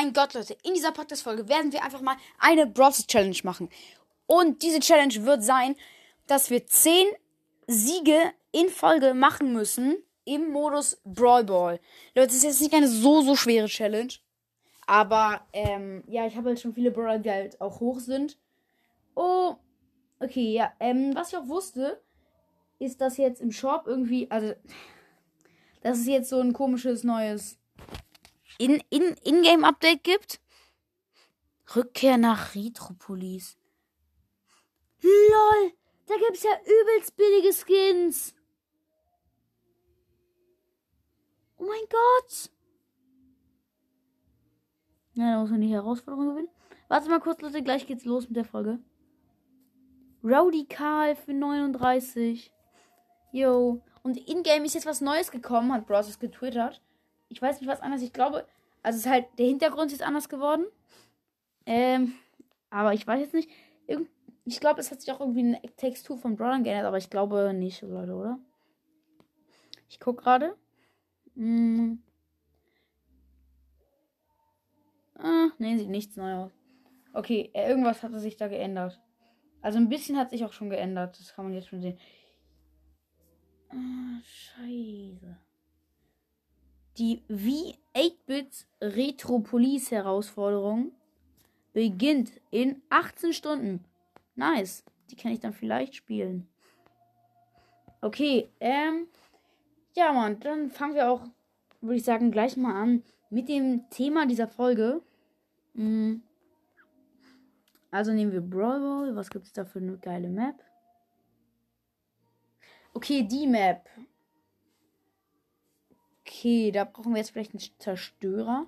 mein Gott, Leute, in dieser Podcast-Folge werden wir einfach mal eine Bros. Challenge machen. Und diese Challenge wird sein, dass wir 10 Siege in Folge machen müssen im Modus Brawl Ball. Leute, das ist jetzt nicht eine so, so schwere Challenge. Aber, ähm, ja, ich habe halt schon viele Brawler, die halt auch hoch sind. Oh, okay, ja, ähm, was ich auch wusste, ist, dass jetzt im Shop irgendwie, also, dass es jetzt so ein komisches neues in, in, In-Game-Update gibt. Rückkehr nach Retropolis. LOL! Da gibt's ja übelst billige Skins. Oh mein Gott! Ja, da muss man die Herausforderung gewinnen. Warte mal kurz, Leute, gleich geht's los mit der Folge. Rowdy Karl für 39. Yo. Und in-game ist jetzt was Neues gekommen, hat Bros. getwittert. Ich weiß nicht, was anders. Ich glaube, also ist halt, der Hintergrund ist anders geworden. Ähm, aber ich weiß jetzt nicht. Ich glaube, es hat sich auch irgendwie eine Textur von Brawlern geändert, aber ich glaube nicht, Leute, oder? Ich guck gerade. Hm. Ah, nee, sieht nichts neu aus. Okay, äh, irgendwas hatte sich da geändert. Also ein bisschen hat sich auch schon geändert. Das kann man jetzt schon sehen. Ah, scheiße. Die V8-Bit Retropolis Herausforderung beginnt in 18 Stunden. Nice. Die kann ich dann vielleicht spielen. Okay, ähm. Ja, Mann, dann fangen wir auch, würde ich sagen, gleich mal an mit dem Thema dieser Folge. Mhm. Also nehmen wir Brawl Ball. Was gibt es da für eine geile Map? Okay, die Map. Okay, da brauchen wir jetzt vielleicht einen Zerstörer.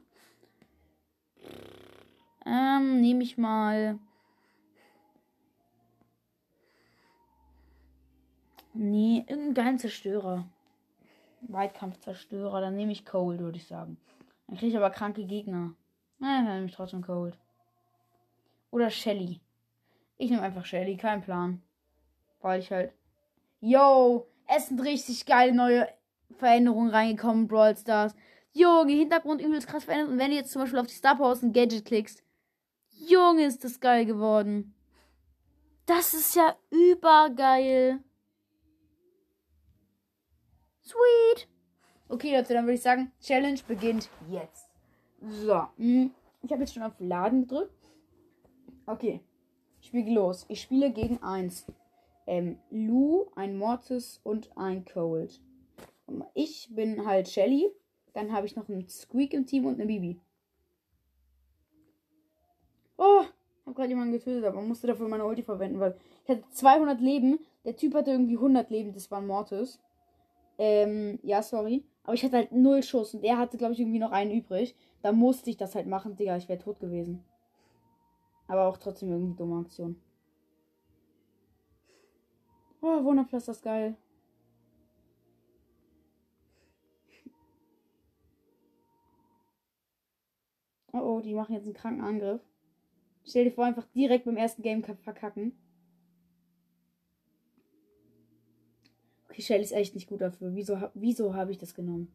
Ähm, nehme ich mal. Nee, irgendeinen geilen Zerstörer. Weitkampfzerstörer, dann nehme ich Cold, würde ich sagen. Dann kriege ich aber kranke Gegner. Nein, dann nehme ich trotzdem Cold. Oder Shelly. Ich nehme einfach Shelly, kein Plan. Weil ich halt. Yo, es sind richtig geile neue Veränderungen reingekommen, Brawl Stars. Junge, Hintergrund übelst krass verändert. Und wenn du jetzt zum Beispiel auf die Star Powers ein Gadget klickst, Junge, ist das geil geworden. Das ist ja übergeil. Sweet. Okay, Leute, dann würde ich sagen, Challenge beginnt jetzt. So. Hm, ich habe jetzt schon auf Laden gedrückt. Okay. Spiel los. Ich spiele gegen eins. Ähm, Lou, ein Mortis und ein Cold. Ich bin halt Shelly. Dann habe ich noch einen Squeak im Team und eine Bibi. Oh, habe gerade jemanden getötet, aber musste dafür meine Ulti verwenden, weil ich hatte 200 Leben. Der Typ hatte irgendwie 100 Leben, das war ein Mortis. Ähm, ja, sorry. Aber ich hatte halt null Schuss und er hatte, glaube ich, irgendwie noch einen übrig. Da musste ich das halt machen, Digga. Ich wäre tot gewesen. Aber auch trotzdem irgendwie dumme Aktion. Oh, Wunderpflaster ist geil. Oh, oh, die machen jetzt einen kranken Angriff. Stell dir vor, einfach direkt beim ersten Game verkacken. Okay, Shelly ist echt nicht gut dafür. Wieso, wieso habe ich das genommen?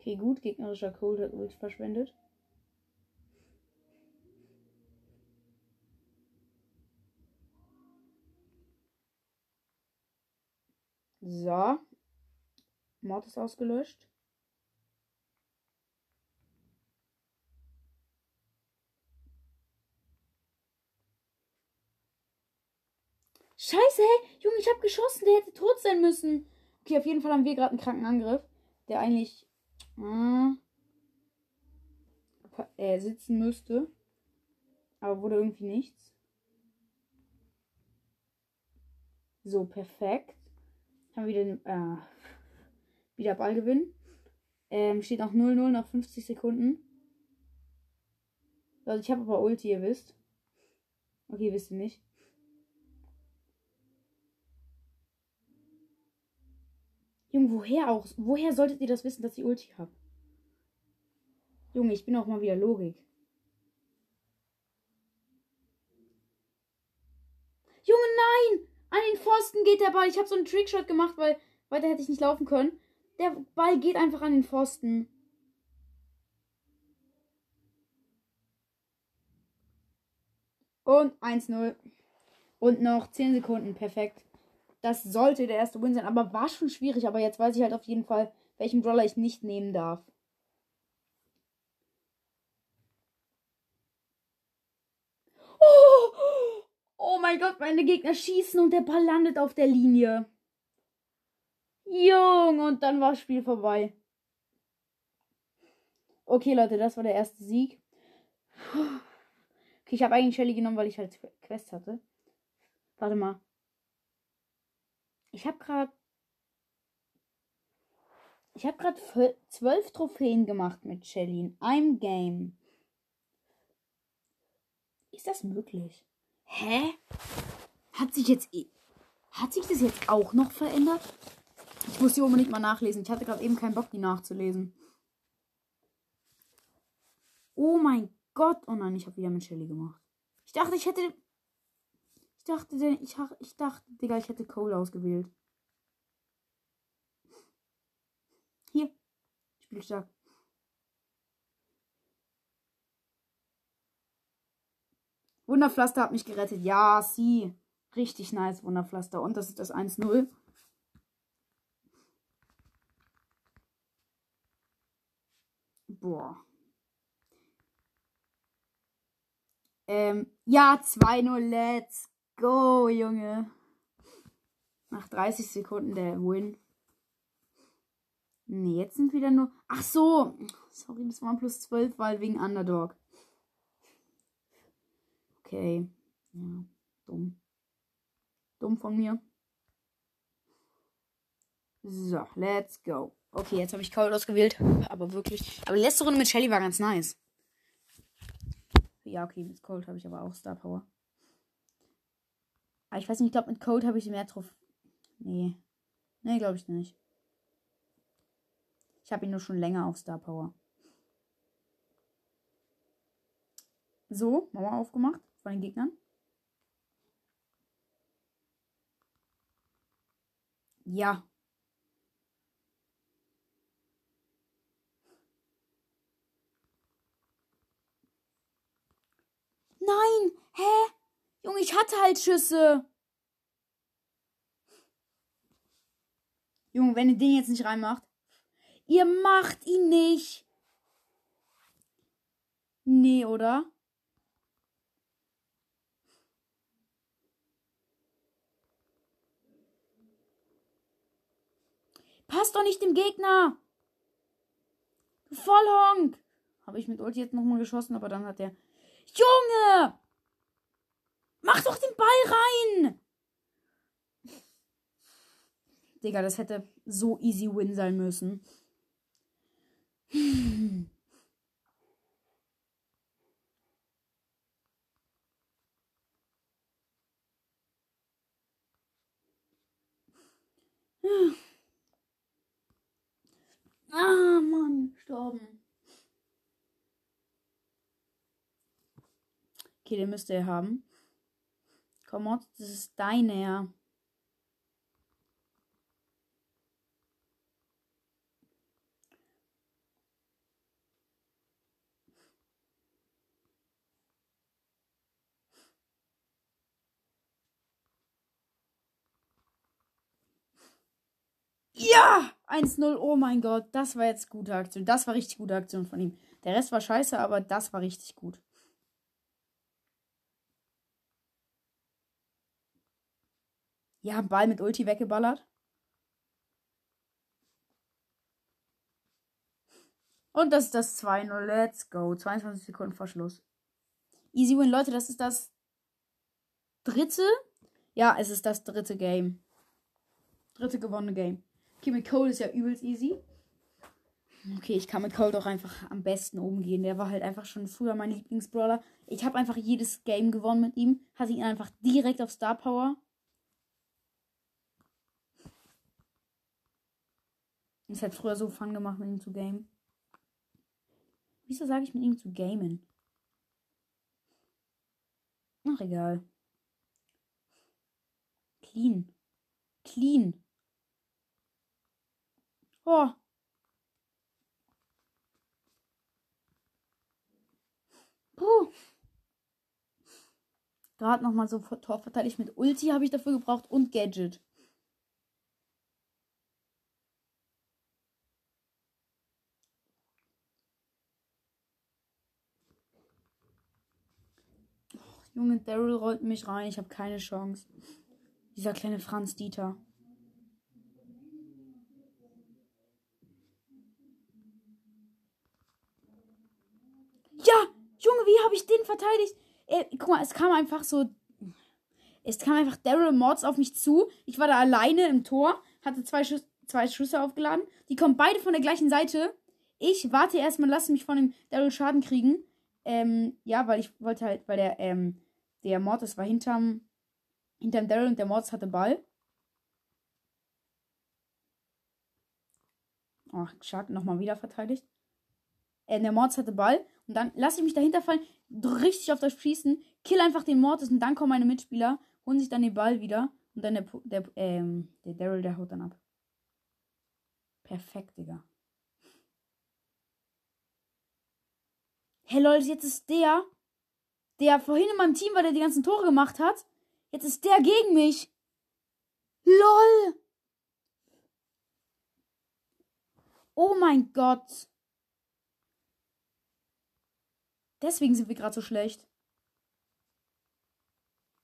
Okay, gut. Gegnerischer Cold hat Ult verschwendet. So. Mord ist ausgelöscht. Scheiße, hey, Junge, ich habe geschossen, der hätte tot sein müssen. Okay, auf jeden Fall haben wir gerade einen kranken Angriff, der eigentlich äh, äh, sitzen müsste. Aber wurde irgendwie nichts. So, perfekt. Haben wir den, äh, wieder Ball gewinnen. Ähm, steht noch 0-0 nach 50 Sekunden. Also ich habe aber Ulti, ihr wisst. Okay, wisst ihr nicht. Junge, woher auch? Woher solltet ihr das wissen, dass ich Ulti habe? Junge, ich bin auch mal wieder Logik. Junge, nein! An den Pfosten geht der Ball. Ich habe so einen Trickshot gemacht, weil weiter hätte ich nicht laufen können. Der Ball geht einfach an den Pfosten. Und 1-0. Und noch 10 Sekunden. Perfekt. Das sollte der erste Win sein, aber war schon schwierig. Aber jetzt weiß ich halt auf jeden Fall, welchen Brawler ich nicht nehmen darf. Oh, oh mein Gott, meine Gegner schießen und der Ball landet auf der Linie. Jung, und dann war das Spiel vorbei. Okay, Leute, das war der erste Sieg. Okay, ich habe eigentlich Shelly genommen, weil ich halt Quest hatte. Warte mal. Ich habe gerade. Ich habe gerade zwölf Trophäen gemacht mit Shelly in einem Game. Ist das möglich? Hä? Hat sich jetzt. Hat sich das jetzt auch noch verändert? Ich muss die unbedingt mal nachlesen. Ich hatte gerade eben keinen Bock, die nachzulesen. Oh mein Gott. Oh nein, ich habe wieder mit Shelly gemacht. Ich dachte, ich hätte. Ich dachte, ich, ich dachte, Digga, ich hätte Cole ausgewählt. Hier. Spielstark. Wunderpflaster hat mich gerettet. Ja, sie. Richtig nice, Wunderpflaster. Und das ist das 1-0. Boah. Ähm, ja, 2-0. Let's go, Junge. Nach 30 Sekunden der Win. Nee, jetzt sind wieder nur. Ach so. Sorry, das waren plus 12, weil wegen Underdog. Okay. Ja, dumm. Dumm von mir. So, let's go. Okay, jetzt habe ich Cold ausgewählt. Aber wirklich. Aber die letzte Runde mit Shelly war ganz nice. Ja, okay, mit Cold habe ich aber auch Star Power. Aber ich weiß nicht, ich glaube, mit Cold habe ich mehr drauf. Nee. Nee, glaube ich nicht. Ich habe ihn nur schon länger auf Star Power. So, Mauer aufgemacht von den Gegnern. Ja, Nein! Hä? Junge, ich hatte halt Schüsse. Junge, wenn ihr den jetzt nicht reinmacht. Ihr macht ihn nicht. Nee, oder? Passt doch nicht dem Gegner. Vollhonk. Habe ich mit Ulti jetzt nochmal geschossen, aber dann hat der Junge! Mach doch den Ball rein! Digga, das hätte so easy win sein müssen. Ah, Mann, gestorben. Okay, den müsst ihr haben. Komm on, das ist deiner. Ja! 1-0. Oh mein Gott. Das war jetzt gute Aktion. Das war richtig gute Aktion von ihm. Der Rest war scheiße, aber das war richtig gut. Ja, Ball mit Ulti weggeballert. Und das ist das 2-0. Let's go. 22 Sekunden vor Schluss. Easy win, Leute. Das ist das dritte. Ja, es ist das dritte Game. Dritte gewonnene Game. Okay, mit Cole ist ja übelst easy. Okay, ich kann mit Cole doch einfach am besten umgehen. Der war halt einfach schon früher mein Lieblingsbrawler. Ich habe einfach jedes Game gewonnen mit ihm. Hatte ihn einfach direkt auf Star Power. Es hat früher so Fun gemacht, mit ihm zu gamen. Wieso sage ich mit ihm zu gamen? Ach, egal. Clean. Clean. Oh. Puh. Gerade nochmal so Tor Torverteidig mit Ulti habe ich dafür gebraucht und Gadget. Junge, Daryl rollt mich rein. Ich habe keine Chance. Dieser kleine Franz Dieter. Ja, Junge, wie habe ich den verteidigt? Äh, guck mal, es kam einfach so. Es kam einfach Daryl Mords auf mich zu. Ich war da alleine im Tor, hatte zwei, Schüsse, zwei Schüsse aufgeladen. Die kommen beide von der gleichen Seite. Ich warte erstmal, lasse mich von dem Daryl Schaden kriegen. Ähm, ja, weil ich wollte halt, weil der, ähm, der Mortis war hinterm, hinterm Daryl und der Mortis hatte Ball. Oh, Schaden nochmal wieder verteidigt. Äh, der Mortis hatte Ball. Und dann lasse ich mich dahinter fallen, richtig auf das Schießen, kill einfach den Mortis und dann kommen meine Mitspieler, holen sich dann den Ball wieder. Und dann der, der, ähm, der Daryl, der haut dann ab. Perfekt, Digga. Hey Leute, jetzt ist der, der vorhin in meinem Team war, der die ganzen Tore gemacht hat. Jetzt ist der gegen mich. LOL. Oh mein Gott. Deswegen sind wir gerade so schlecht.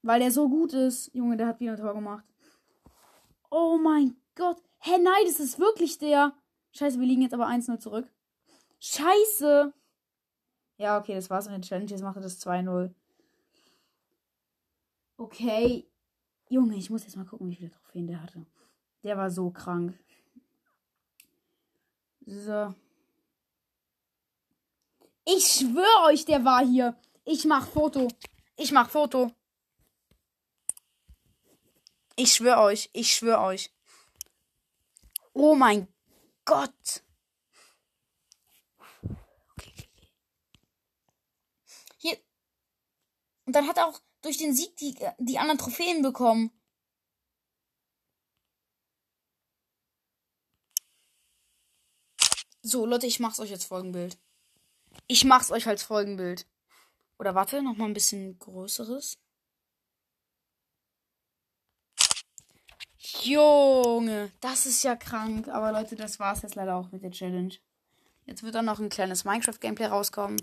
Weil der so gut ist. Junge, der hat wieder ein Tor gemacht. Oh mein Gott. Hä, hey, nein, das ist wirklich der. Scheiße, wir liegen jetzt aber 1-0 zurück. Scheiße. Ja, okay, das war's mit der Challenge. Jetzt macht er das 2-0. Okay. Junge, ich muss jetzt mal gucken, wie viele Trophäen der hatte. Der war so krank. So. Ich schwöre euch, der war hier. Ich mach Foto. Ich mach Foto. Ich schwöre euch. Ich schwöre euch. Oh mein Gott. Hier. Und dann hat er auch durch den Sieg die, die anderen Trophäen bekommen. So, Leute, ich mach's euch jetzt Folgenbild. Ich mach's euch als Folgenbild. Oder warte, noch mal ein bisschen größeres. Junge, das ist ja krank. Aber Leute, das war's jetzt leider auch mit der Challenge. Jetzt wird dann noch ein kleines Minecraft-Gameplay rauskommen.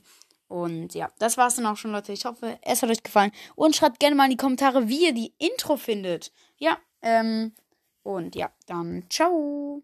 Und ja, das war's dann auch schon, Leute. Ich hoffe, es hat euch gefallen. Und schreibt gerne mal in die Kommentare, wie ihr die Intro findet. Ja, ähm, und ja, dann ciao.